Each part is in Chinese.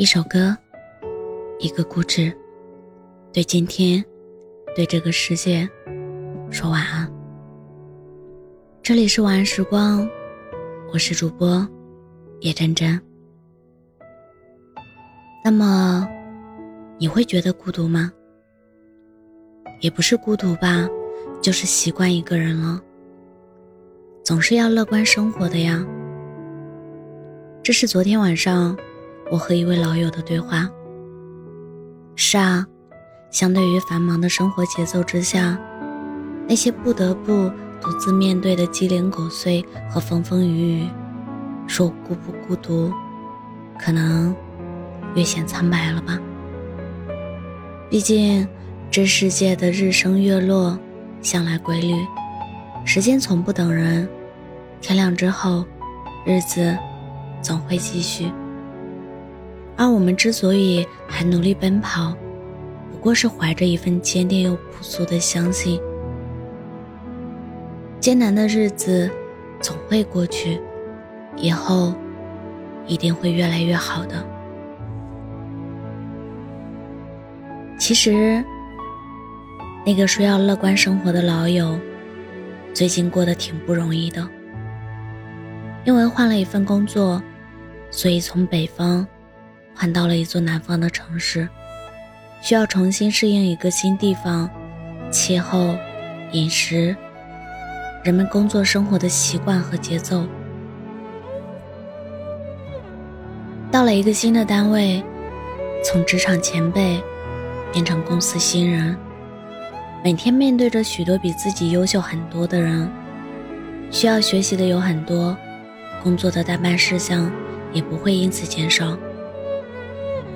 一首歌，一个故事，对今天，对这个世界，说晚安。这里是晚安时光，我是主播叶真真。那么，你会觉得孤独吗？也不是孤独吧，就是习惯一个人了。总是要乐观生活的呀。这是昨天晚上。我和一位老友的对话。是啊，相对于繁忙的生活节奏之下，那些不得不独自面对的鸡零狗碎和风风雨雨，说我孤不孤独，可能略显苍白了吧。毕竟，这世界的日升月落向来规律，时间从不等人，天亮之后，日子总会继续。而我们之所以还努力奔跑，不过是怀着一份坚定又朴素的相信：艰难的日子总会过去，以后一定会越来越好的。其实，那个说要乐观生活的老友，最近过得挺不容易的，因为换了一份工作，所以从北方。换到了一座南方的城市，需要重新适应一个新地方，气候、饮食、人们工作生活的习惯和节奏。到了一个新的单位，从职场前辈变成公司新人，每天面对着许多比自己优秀很多的人，需要学习的有很多，工作的代办事项也不会因此减少。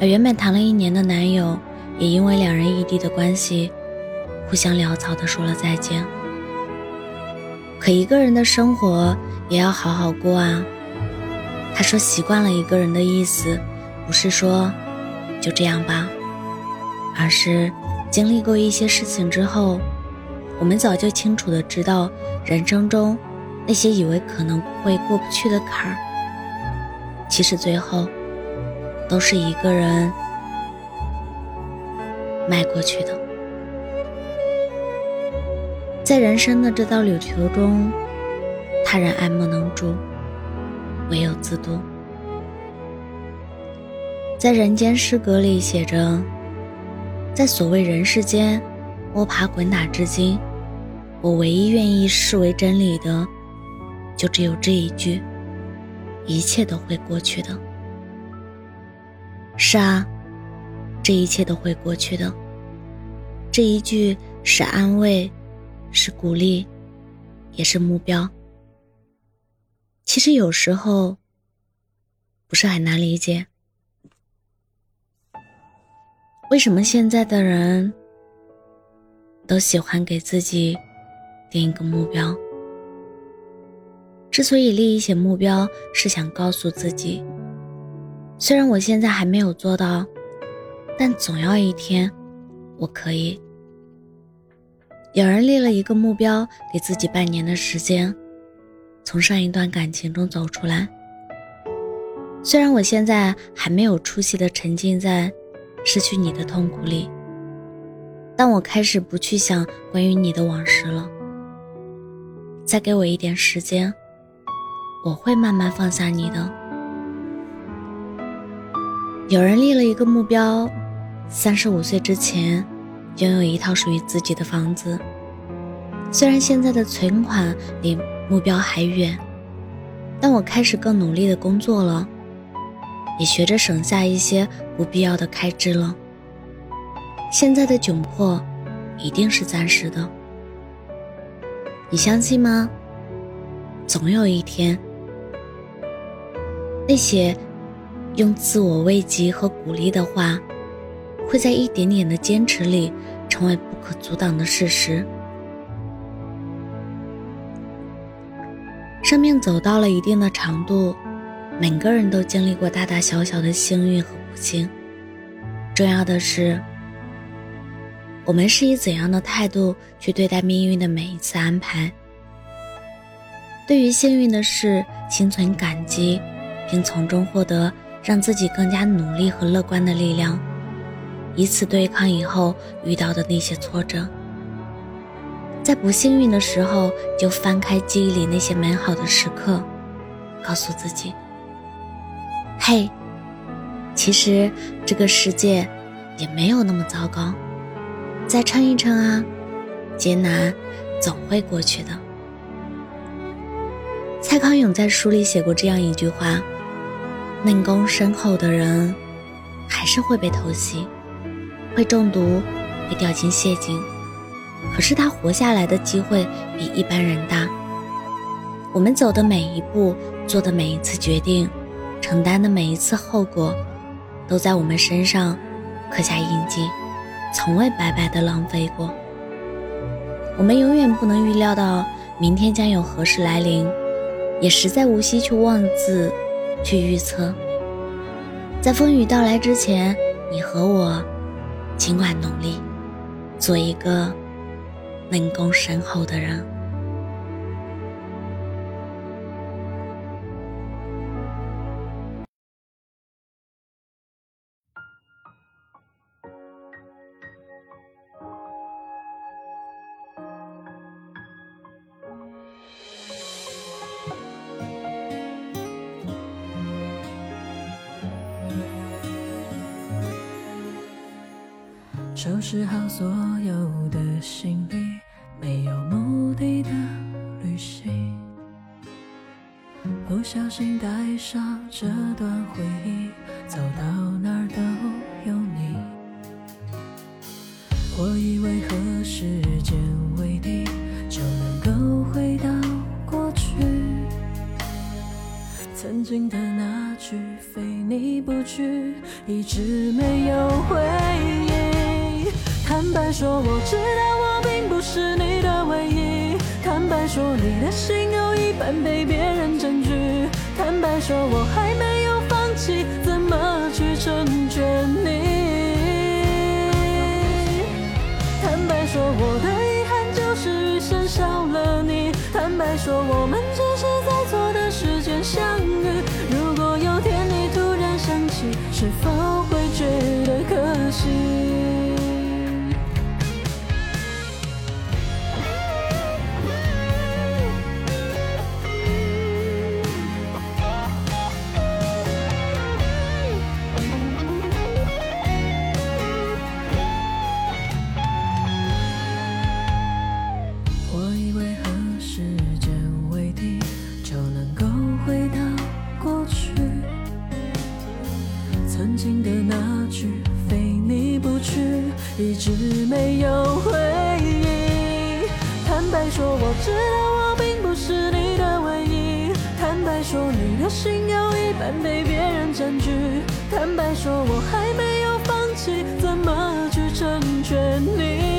而原本谈了一年的男友，也因为两人异地的关系，互相潦草的说了再见。可一个人的生活也要好好过啊。他说习惯了一个人的意思，不是说就这样吧，而是经历过一些事情之后，我们早就清楚的知道，人生中那些以为可能会过不去的坎儿，其实最后。都是一个人迈过去的，在人生的这道旅途中，他人爱莫能助，唯有自渡。在人间失格里写着，在所谓人世间摸爬滚打至今，我唯一愿意视为真理的，就只有这一句：一切都会过去的。是啊，这一切都会过去的。这一句是安慰，是鼓励，也是目标。其实有时候不是很难理解，为什么现在的人都喜欢给自己定一个目标。之所以立一些目标，是想告诉自己。虽然我现在还没有做到，但总要一天，我可以。有人立了一个目标，给自己半年的时间，从上一段感情中走出来。虽然我现在还没有出息的沉浸在失去你的痛苦里，但我开始不去想关于你的往事了。再给我一点时间，我会慢慢放下你的。有人立了一个目标，三十五岁之前拥有一套属于自己的房子。虽然现在的存款离目标还远，但我开始更努力的工作了，也学着省下一些不必要的开支了。现在的窘迫一定是暂时的，你相信吗？总有一天，那些。用自我慰藉和鼓励的话，会在一点点的坚持里成为不可阻挡的事实。生命走到了一定的长度，每个人都经历过大大小小的幸运和不幸。重要的是，我们是以怎样的态度去对待命运的每一次安排。对于幸运的事，心存感激，并从中获得。让自己更加努力和乐观的力量，以此对抗以后遇到的那些挫折。在不幸运的时候，就翻开记忆里那些美好的时刻，告诉自己：“嘿，其实这个世界也没有那么糟糕，再撑一撑啊，艰难总会过去的。”蔡康永在书里写过这样一句话：“内功深厚的人，还是会被偷袭，会中毒，会掉进陷阱。可是他活下来的机会比一般人大。我们走的每一步，做的每一次决定，承担的每一次后果，都在我们身上刻下印记，从未白白的浪费过。我们永远不能预料到明天将有何时来临。”也实在无需去妄自去预测，在风雨到来之前，你和我尽管努力，做一个能功深厚的人。收拾好所有的行李，没有目的的旅行。不小心带上这段回忆，走到哪都有你。我以为和时间为敌，就能够回到过去。曾经的那句非你不娶，一直没有回应。坦白说，我知道我并不是你的唯一。坦白说，你的心有一半被别人占据。坦白说，我还没知道我并不是你的唯一。坦白说，你的心有一半被别人占据。坦白说，我还没有放弃，怎么去成全你？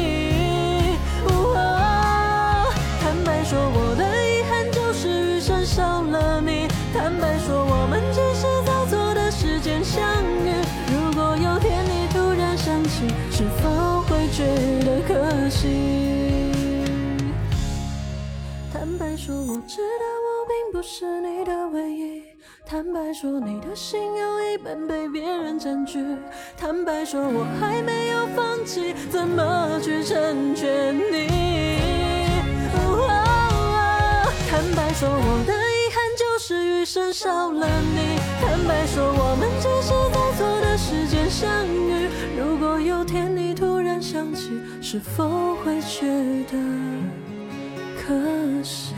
坦白说，你的心有一半被别人占据。坦白说，我还没有放弃，怎么去成全你？坦白说，我的遗憾就是余生少了你。坦白说，我们只是在错的时间相遇。如果有天你突然想起，是否会觉得可惜？